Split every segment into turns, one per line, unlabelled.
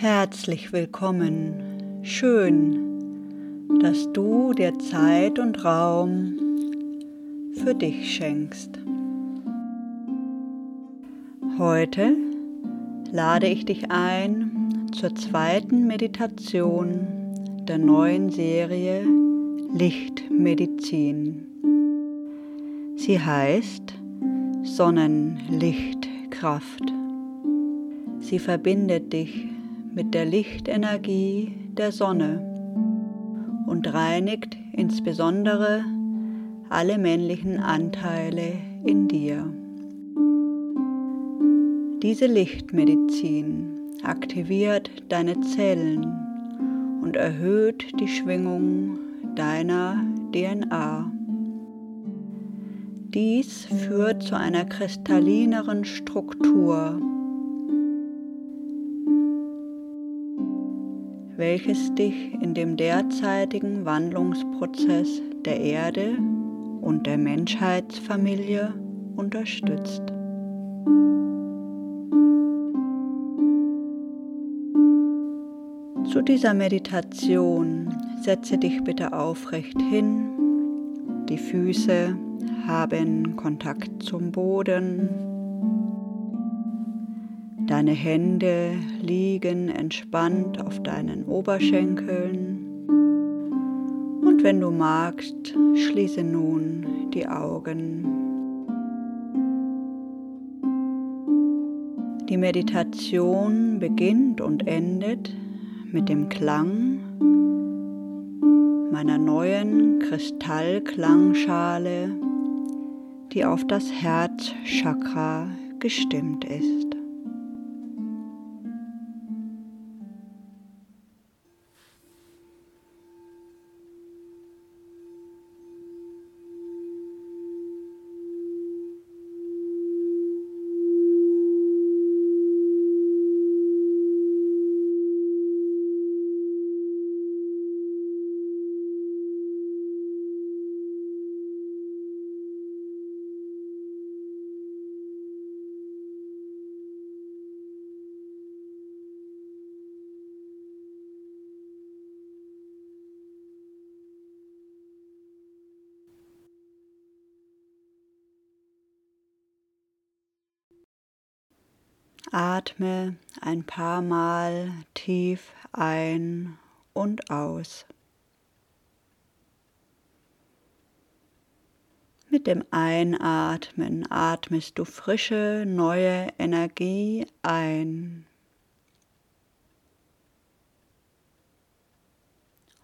Herzlich willkommen. Schön, dass du dir Zeit und Raum für dich schenkst. Heute lade ich dich ein zur zweiten Meditation der neuen Serie Lichtmedizin. Sie heißt Sonnenlichtkraft. Sie verbindet dich mit der Lichtenergie der Sonne und reinigt insbesondere alle männlichen Anteile in dir. Diese Lichtmedizin aktiviert deine Zellen und erhöht die Schwingung deiner DNA. Dies führt zu einer kristallineren Struktur, welches dich in dem derzeitigen Wandlungsprozess der Erde und der Menschheitsfamilie unterstützt. Zu dieser Meditation setze dich bitte aufrecht hin, die Füße haben Kontakt zum Boden, deine Hände liegen entspannt auf deinen Oberschenkeln und wenn du magst, schließe nun die Augen. Die Meditation beginnt und endet mit dem Klang meiner neuen Kristallklangschale, die auf das Herzchakra gestimmt ist. Atme ein paar Mal tief ein und aus. Mit dem Einatmen atmest du frische, neue Energie ein.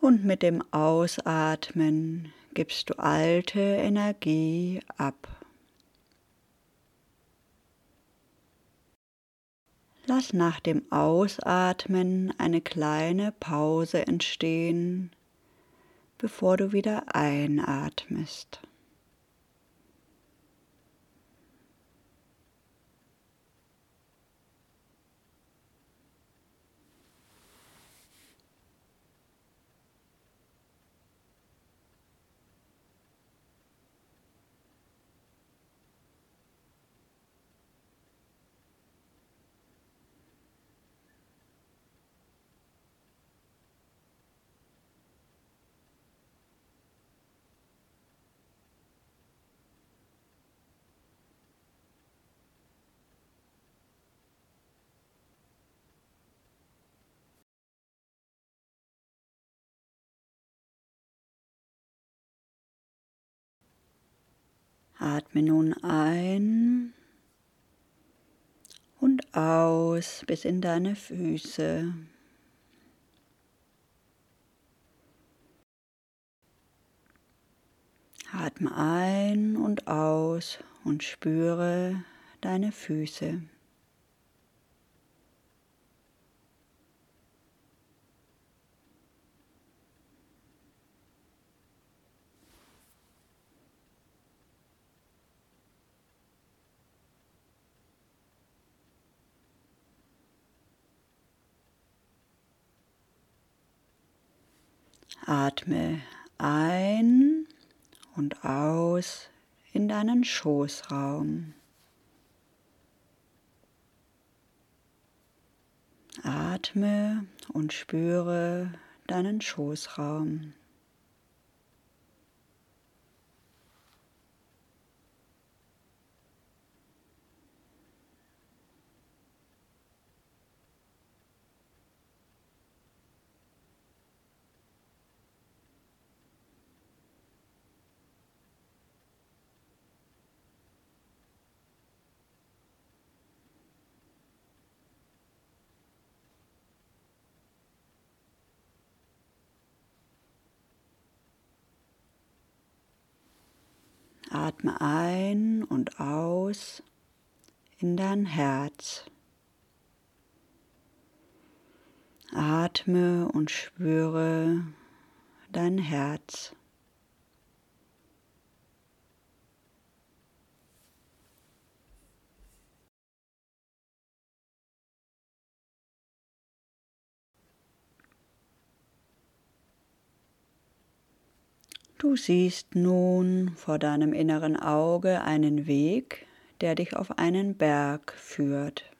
Und mit dem Ausatmen gibst du alte Energie ab. Lass nach dem Ausatmen eine kleine Pause entstehen, bevor du wieder einatmest. Atme nun ein und aus bis in deine Füße. Atme ein und aus und spüre deine Füße. Atme ein und aus in deinen Schoßraum. Atme und spüre deinen Schoßraum. Atme ein und aus in dein Herz. Atme und spüre dein Herz. Du siehst nun vor deinem inneren Auge einen Weg, der dich auf einen Berg führt.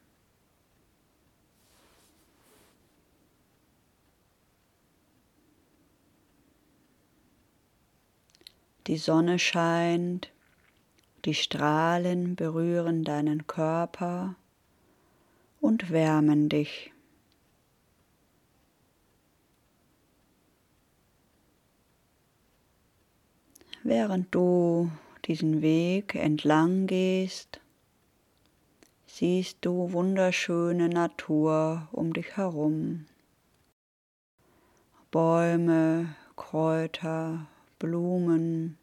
Die Sonne scheint, die Strahlen berühren deinen Körper und wärmen dich. Während du diesen Weg entlang gehst, siehst du wunderschöne Natur um dich herum. Bäume, Kräuter, Blumen.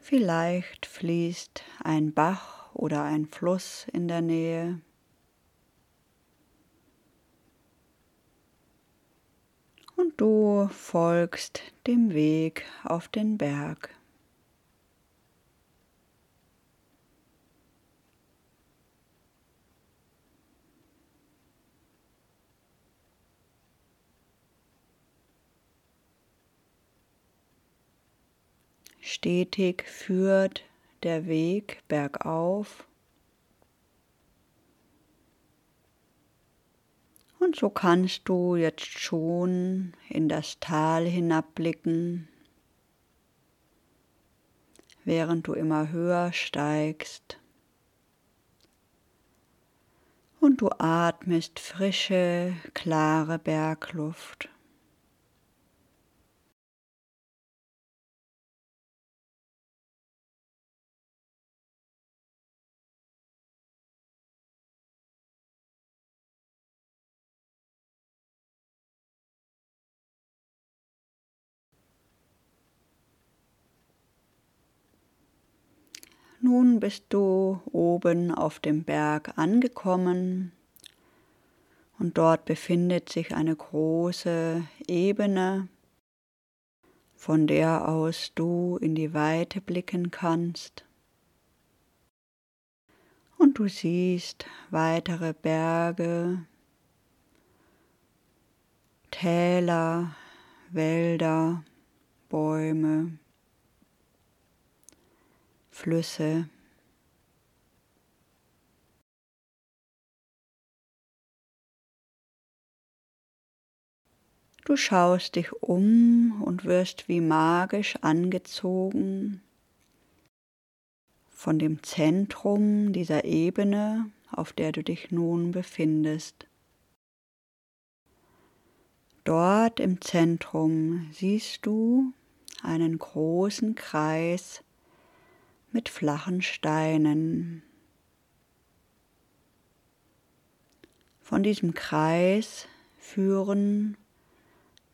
Vielleicht fließt ein Bach oder ein Fluss in der Nähe. Und du folgst dem Weg auf den Berg. Stetig führt der Weg bergauf Und so kannst du jetzt schon in das Tal hinabblicken, während du immer höher steigst. Und du atmest frische, klare Bergluft. Nun bist du oben auf dem Berg angekommen und dort befindet sich eine große Ebene, von der aus du in die Weite blicken kannst. Und du siehst weitere Berge, Täler, Wälder, Bäume. Flüsse. Du schaust dich um und wirst wie magisch angezogen von dem Zentrum dieser Ebene, auf der du dich nun befindest. Dort im Zentrum siehst du einen großen Kreis mit flachen Steinen. Von diesem Kreis führen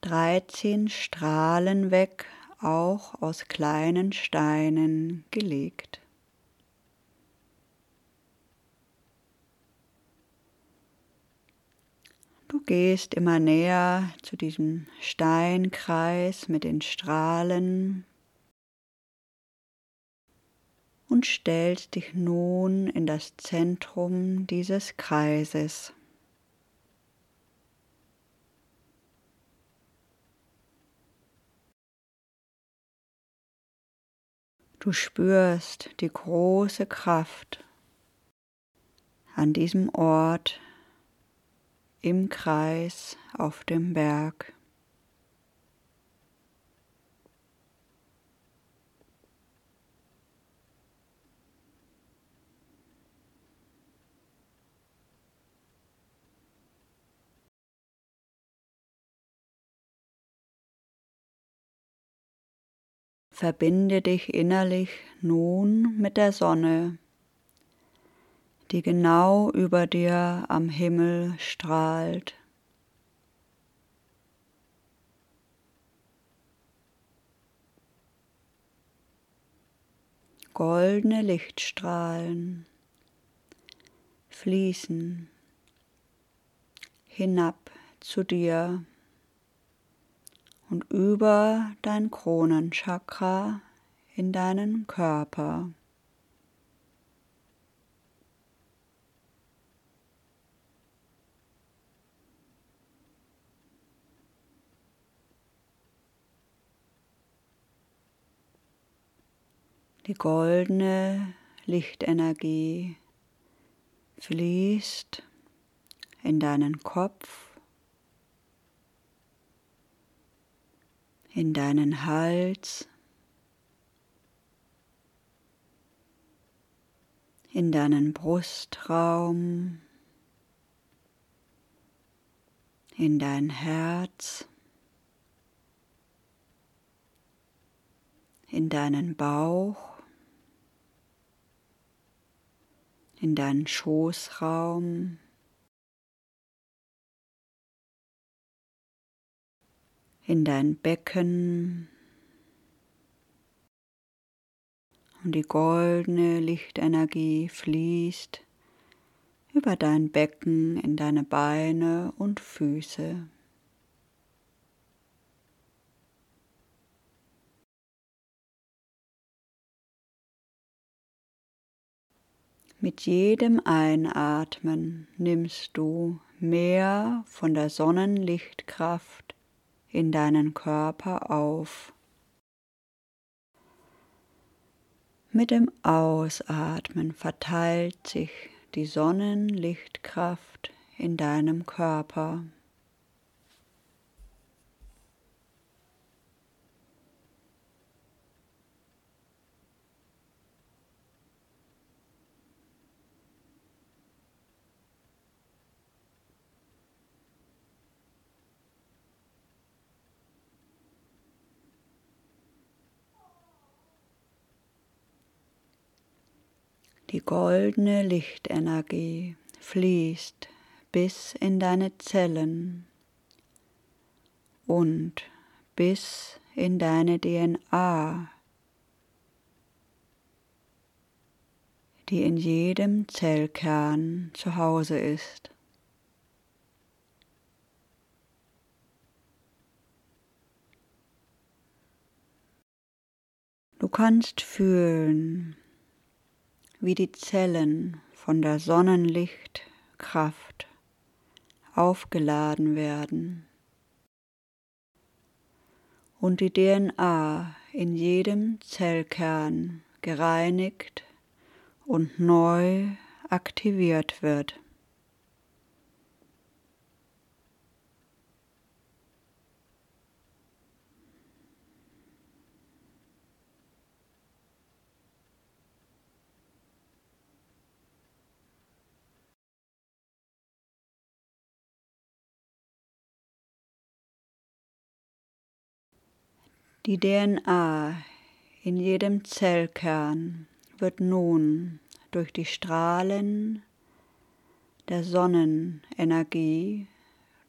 13 Strahlen weg, auch aus kleinen Steinen gelegt. Du gehst immer näher zu diesem Steinkreis mit den Strahlen und stellst dich nun in das Zentrum dieses Kreises. Du spürst die große Kraft, an diesem Ort im Kreis auf dem Berg. Verbinde dich innerlich nun mit der Sonne, die genau über dir am Himmel strahlt. Goldene Lichtstrahlen fließen hinab zu dir und über dein Kronenchakra in deinen Körper. Die goldene Lichtenergie fließt in deinen Kopf in deinen Hals, in deinen Brustraum, in dein Herz, in deinen Bauch, in deinen Schoßraum, in dein Becken und die goldene Lichtenergie fließt über dein Becken in deine Beine und Füße. Mit jedem Einatmen nimmst du mehr von der Sonnenlichtkraft in deinen Körper auf. Mit dem Ausatmen verteilt sich die Sonnenlichtkraft in deinem Körper. Die goldene Lichtenergie fließt bis in deine Zellen und bis in deine DNA, die in jedem Zellkern zu Hause ist. Du kannst fühlen, wie die Zellen von der Sonnenlichtkraft aufgeladen werden und die DNA in jedem Zellkern gereinigt und neu aktiviert wird. Die DNA in jedem Zellkern wird nun durch die Strahlen der Sonnenenergie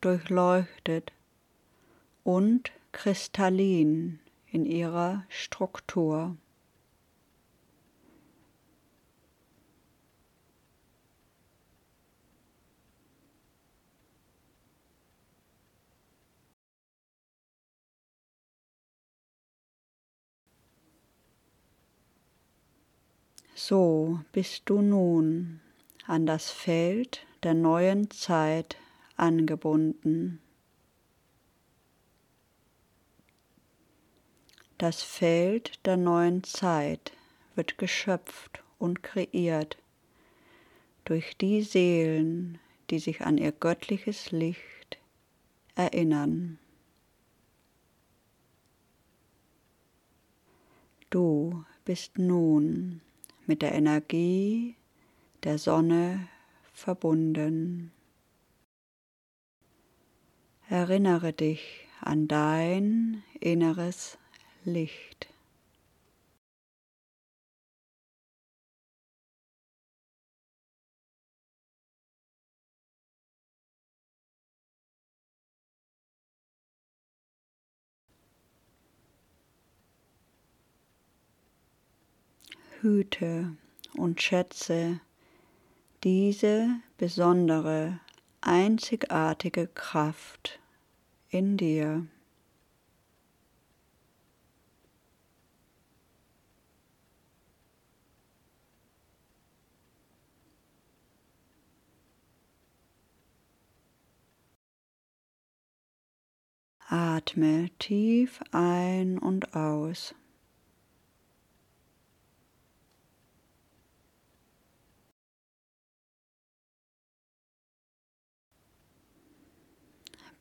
durchleuchtet und kristallin in ihrer Struktur. So bist du nun an das Feld der neuen Zeit angebunden. Das Feld der neuen Zeit wird geschöpft und kreiert durch die Seelen, die sich an ihr göttliches Licht erinnern. Du bist nun mit der Energie der Sonne verbunden. Erinnere dich an dein inneres Licht. Hüte und schätze diese besondere, einzigartige Kraft in dir. Atme tief ein und aus.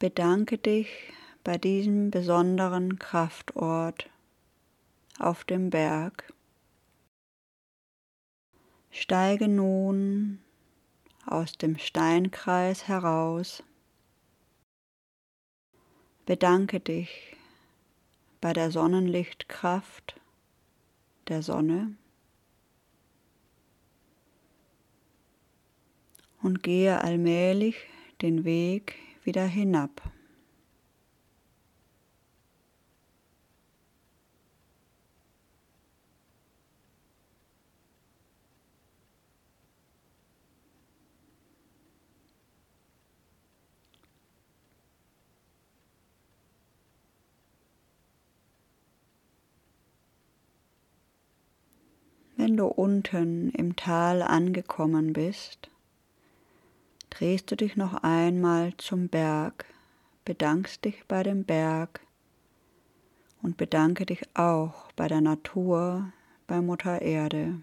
Bedanke dich bei diesem besonderen Kraftort auf dem Berg. Steige nun aus dem Steinkreis heraus. Bedanke dich bei der Sonnenlichtkraft der Sonne und gehe allmählich den Weg wieder hinab. Wenn du unten im Tal angekommen bist, drehst du dich noch einmal zum Berg, bedankst dich bei dem Berg und bedanke dich auch bei der Natur, bei Mutter Erde.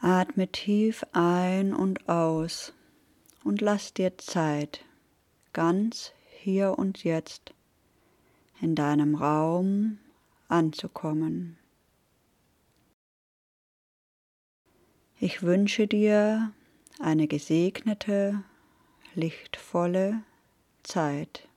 Atme tief ein und aus und lass dir Zeit, ganz hier und jetzt in deinem Raum anzukommen. Ich wünsche dir eine gesegnete, lichtvolle Zeit.